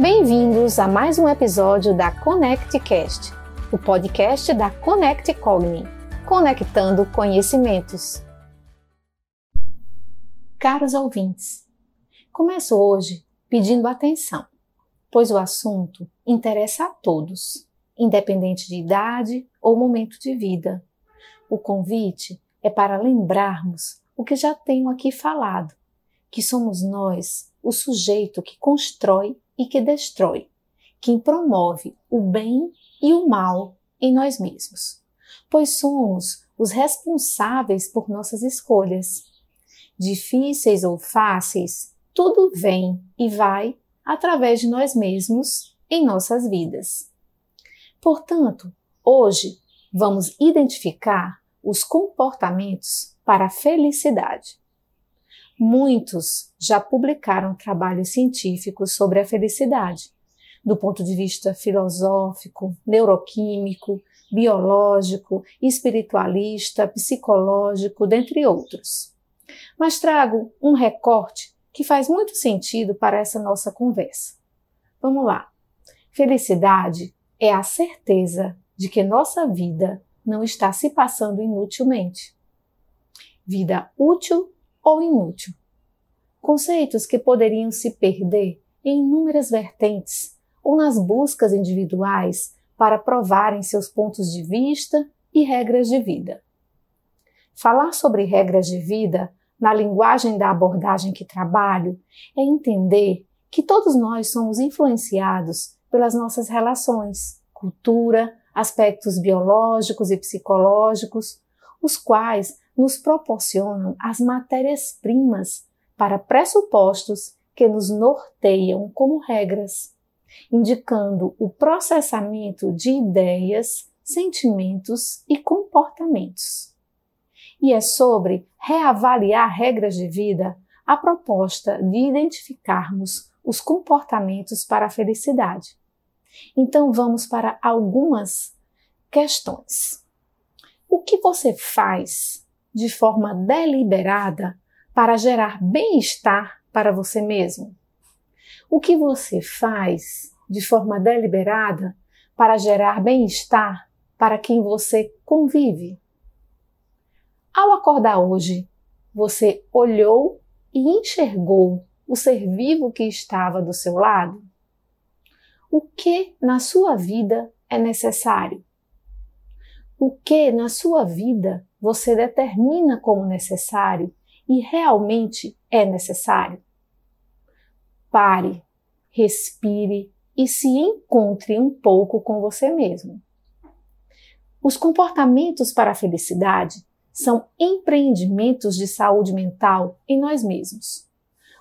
Bem-vindos a mais um episódio da ConnectCast, o podcast da Connect Cogni, conectando conhecimentos. Caros ouvintes, começo hoje pedindo atenção, pois o assunto interessa a todos, independente de idade ou momento de vida. O convite é para lembrarmos o que já tenho aqui falado, que somos nós o sujeito que constrói e que destrói, quem promove o bem e o mal em nós mesmos, pois somos os responsáveis por nossas escolhas. Difíceis ou fáceis, tudo vem e vai através de nós mesmos em nossas vidas. Portanto, hoje vamos identificar os comportamentos para a felicidade. Muitos já publicaram trabalhos científicos sobre a felicidade, do ponto de vista filosófico, neuroquímico, biológico, espiritualista, psicológico, dentre outros. Mas trago um recorte que faz muito sentido para essa nossa conversa. Vamos lá. Felicidade é a certeza de que nossa vida não está se passando inutilmente. Vida útil ou inútil. Conceitos que poderiam se perder em inúmeras vertentes ou nas buscas individuais para provarem seus pontos de vista e regras de vida. Falar sobre regras de vida na linguagem da abordagem que trabalho é entender que todos nós somos influenciados pelas nossas relações, cultura, aspectos biológicos e psicológicos, os quais nos proporcionam as matérias-primas para pressupostos que nos norteiam como regras, indicando o processamento de ideias, sentimentos e comportamentos. E é sobre reavaliar regras de vida a proposta de identificarmos os comportamentos para a felicidade. Então vamos para algumas questões. O que você faz de forma deliberada para gerar bem-estar para você mesmo? O que você faz de forma deliberada para gerar bem-estar para quem você convive? Ao acordar hoje, você olhou e enxergou o ser vivo que estava do seu lado? O que na sua vida é necessário? O que na sua vida você determina como necessário e realmente é necessário? Pare, respire e se encontre um pouco com você mesmo. Os comportamentos para a felicidade são empreendimentos de saúde mental em nós mesmos,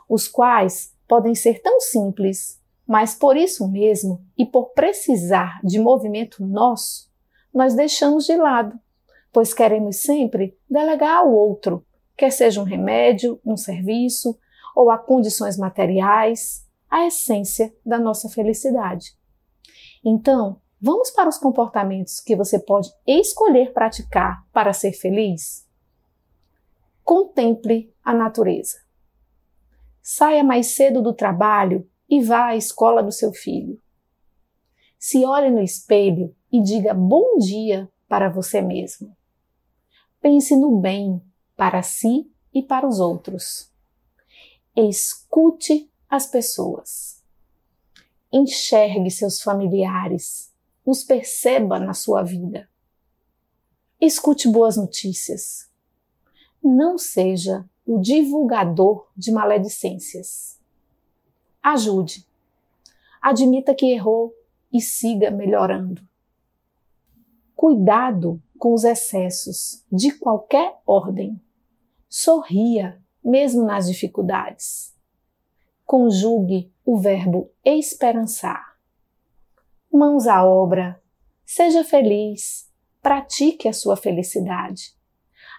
os quais podem ser tão simples, mas por isso mesmo e por precisar de movimento nosso, nós deixamos de lado pois queremos sempre delegar ao outro, quer seja um remédio, um serviço ou a condições materiais, a essência da nossa felicidade. Então, vamos para os comportamentos que você pode escolher praticar para ser feliz? Contemple a natureza. Saia mais cedo do trabalho e vá à escola do seu filho. Se olhe no espelho e diga bom dia para você mesmo. Pense no bem para si e para os outros. Escute as pessoas. Enxergue seus familiares. Os perceba na sua vida. Escute boas notícias. Não seja o divulgador de maledicências. Ajude. Admita que errou e siga melhorando. Cuidado com os excessos de qualquer ordem. Sorria, mesmo nas dificuldades. Conjugue o verbo esperançar. Mãos à obra. Seja feliz. Pratique a sua felicidade.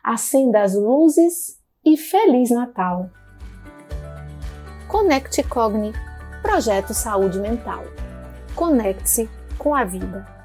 Acenda as luzes e Feliz Natal! Conecte Cogni Projeto Saúde Mental. Conecte-se com a vida.